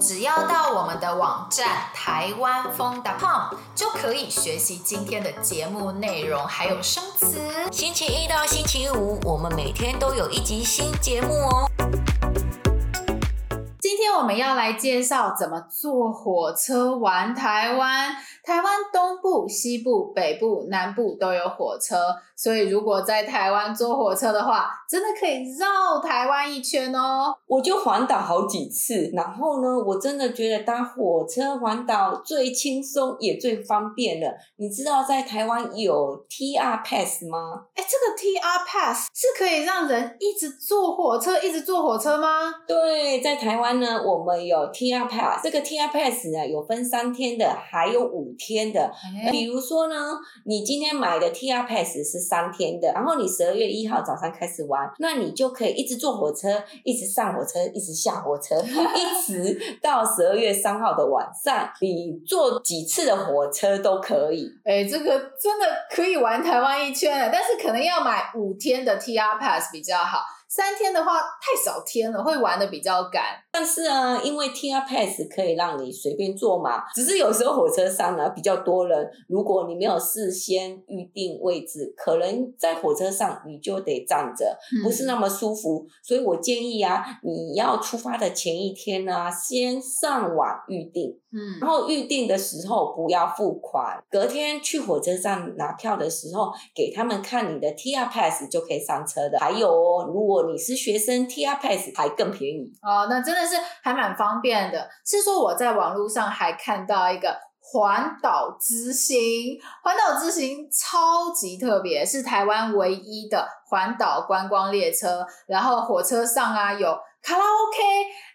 只要到我们的网站台湾疯 .com 就可以学习今天的节目内容，还有生词。星期一到星期五，我们每天都有一集新节目哦。今天我们要来介绍怎么坐火车玩台湾。台湾东部、西部、北部、南部都有火车，所以如果在台湾坐火车的话，真的可以绕台湾一圈哦。我就环岛好几次，然后呢，我真的觉得搭火车环岛最轻松也最方便了。你知道在台湾有 TR Pass 吗？哎，这个 TR Pass 是可以让人一直坐火车，一直坐火车吗？对，在台湾呢，我们有 TR Pass，这个 TR Pass 呢有分三天的，还有五。天的，比如说呢，你今天买的 TR Pass 是三天的，然后你十二月一号早上开始玩，那你就可以一直坐火车，一直上火车，一直下火车，一直到十二月三号的晚上，你坐几次的火车都可以。哎，这个真的可以玩台湾一圈了，但是可能要买五天的 TR Pass 比较好。三天的话太少天了，会玩的比较赶。但是啊，因为 TR Pass 可以让你随便坐嘛，只是有时候火车上呢比较多人，如果你没有事先预定位置，可能在火车上你就得站着，不是那么舒服。嗯、所以我建议啊，你要出发的前一天呢、啊，先上网预定，嗯，然后预定的时候不要付款，隔天去火车站拿票的时候，给他们看你的 TR Pass 就可以上车的。还有哦，如果你是学生，TR Pass 还更便宜哦，那真的是还蛮方便的。是说我在网络上还看到一个环岛之星，环岛之星超级特别，是台湾唯一的环岛观光列车。然后火车上啊有卡拉 OK，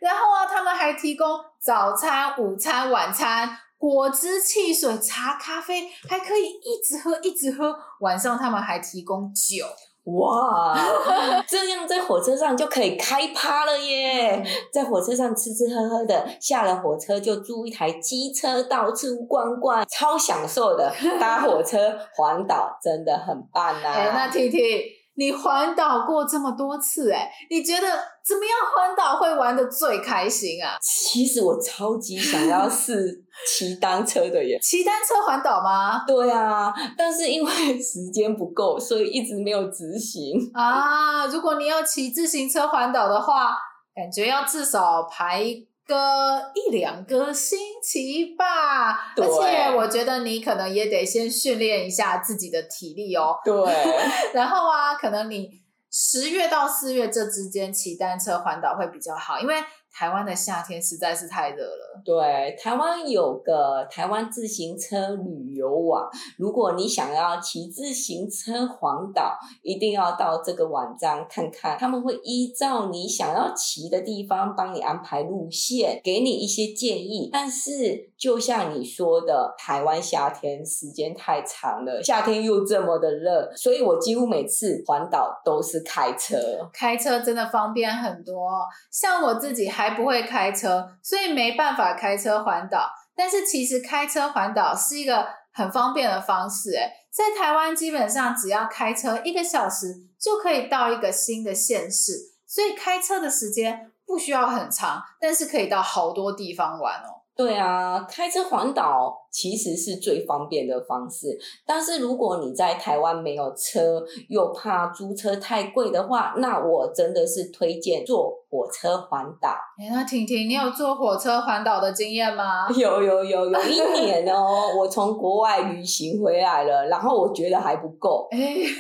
然后啊他们还提供早餐、午餐、晚餐、果汁、汽水、茶、咖啡，还可以一直喝一直喝。晚上他们还提供酒。哇，这样在火车上就可以开趴了耶！在火车上吃吃喝喝的，下了火车就租一台机车到处逛逛，超享受的。搭火车环岛真的很棒啊！哎，那 T T。你环岛过这么多次，欸，哎，你觉得怎么样？环岛会玩得最开心啊？其实我超级想要试骑单车的耶！骑单车环岛吗？对啊，但是因为时间不够，所以一直没有执行。啊，如果你要骑自行车环岛的话，感觉要至少排。个一两个星期吧，而且我觉得你可能也得先训练一下自己的体力哦。对，然后啊，可能你十月到四月这之间骑单车环岛会比较好，因为。台湾的夏天实在是太热了。对，台湾有个台湾自行车旅游网，如果你想要骑自行车环岛，一定要到这个网站看看，他们会依照你想要骑的地方帮你安排路线，给你一些建议。但是就像你说的，台湾夏天时间太长了，夏天又这么的热，所以我几乎每次环岛都是开车。开车真的方便很多，像我自己还。不会开车，所以没办法开车环岛。但是其实开车环岛是一个很方便的方式，诶，在台湾基本上只要开车一个小时就可以到一个新的县市，所以开车的时间不需要很长，但是可以到好多地方玩哦。对啊，开车环岛其实是最方便的方式。但是如果你在台湾没有车，又怕租车太贵的话，那我真的是推荐坐火车环岛。哎，那婷婷，你有坐火车环岛的经验吗？有有有有一年哦，我从国外旅行回来了，然后我觉得还不够。哎，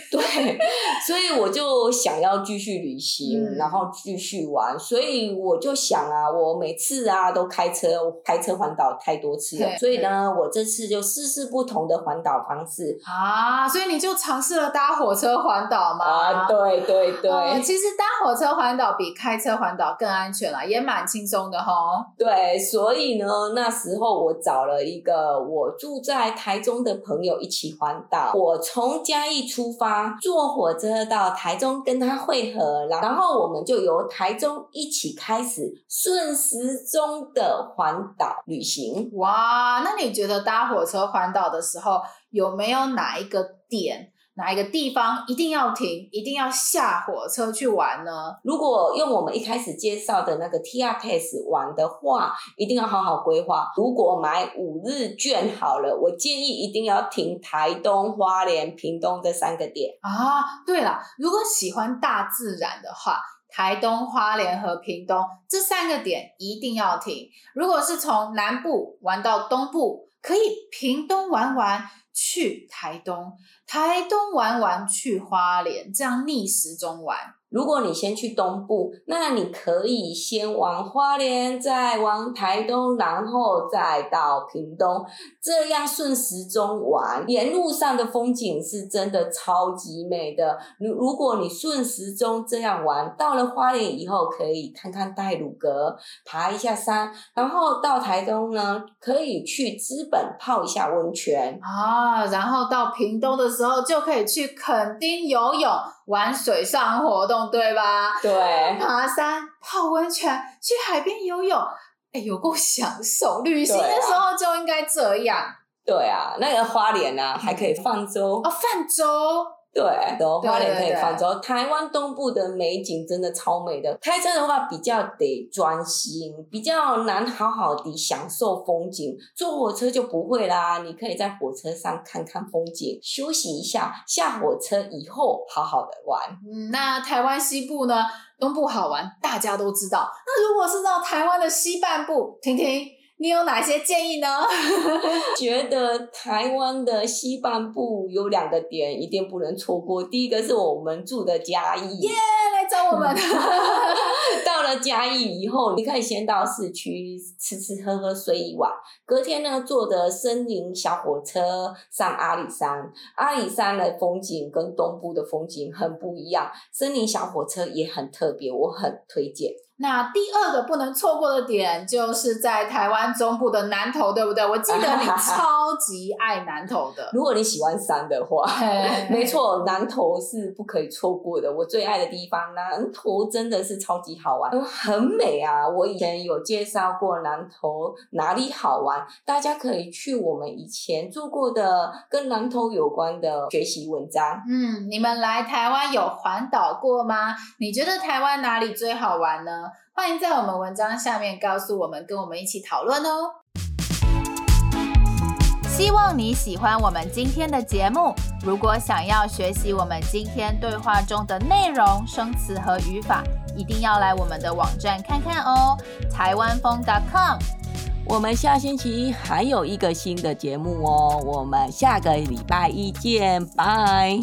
对，所以我就想要继续旅行，嗯、然后继续玩。所以我就想啊，我每次啊都开车开车。车环岛太多次了，所以呢，我这次就试试不同的环岛方式啊。所以你就尝试了搭火车环岛吗？啊，对对对、嗯。其实搭火车环岛比开车环岛更安全了，也蛮轻松的哈。对，所以呢，那时候我找了一个我住在台中的朋友一起环岛。我从嘉义出发，坐火车到台中跟他会合，然后我们就由台中一起开始顺时钟的环岛。旅行。哇，那你觉得搭火车环岛的时候有没有哪一个点哪一个地方一定要停，一定要下火车去玩呢？如果用我们一开始介绍的那个 TR Pass 玩的话，一定要好好规划。如果买五日券好了，我建议一定要停台东、花莲、屏东这三个点啊。对了，如果喜欢大自然的话，台东、花莲和屏东这三个点一定要停。如果是从南部玩到东部，可以屏东玩玩。去台东，台东玩玩去花莲，这样逆时钟玩。如果你先去东部，那你可以先往花莲，再往台东，然后再到屏东，这样顺时钟玩。沿路上的风景是真的超级美的。如如果你顺时钟这样玩，到了花莲以后，可以看看太鲁阁，爬一下山，然后到台东呢，可以去资本泡一下温泉啊，然后到屏东的时候，就可以去垦丁游泳。玩水上活动，对吧？对，爬山、泡温泉、去海边游泳，哎，有够享受。旅行的时候就应该这样。对啊，那个花莲啊，还可以泛舟。哦，泛舟。对，花莲可以泛舟。台湾东部的美景真的超美的，开车的话比较得专心，比较难好好的享受风景。坐火车就不会啦，你可以在火车上看看风景，休息一下，下火车以后好好的玩。嗯，那台湾西部呢？东部好玩，大家都知道。那如果是到台湾的西半部，婷婷。你有哪些建议呢？觉得台湾的西半部有两个点一定不能错过。第一个是我们住的嘉义，耶，yeah, 来找我们。到了嘉义以后，你可以先到市区吃吃喝喝睡一晚，隔天呢坐的森林小火车上阿里山。阿里山的风景跟东部的风景很不一样，森林小火车也很特别，我很推荐。那第二个不能错过的点，就是在台湾中部的南投，对不对？我记得你 超级爱南投的。如果你喜欢山的话，没错，南投是不可以错过的。我最爱的地方，南投真的是超级好玩，很美啊！我以前有介绍过南投哪里好玩，大家可以去我们以前做过的跟南投有关的学习文章。嗯，你们来台湾有环岛过吗？你觉得台湾哪里最好玩欢迎在我们文章下面告诉我们，跟我们一起讨论哦。希望你喜欢我们今天的节目。如果想要学习我们今天对话中的内容、生词和语法，一定要来我们的网站看看哦，台湾风 .com。我们下星期还有一个新的节目哦，我们下个礼拜一见，拜。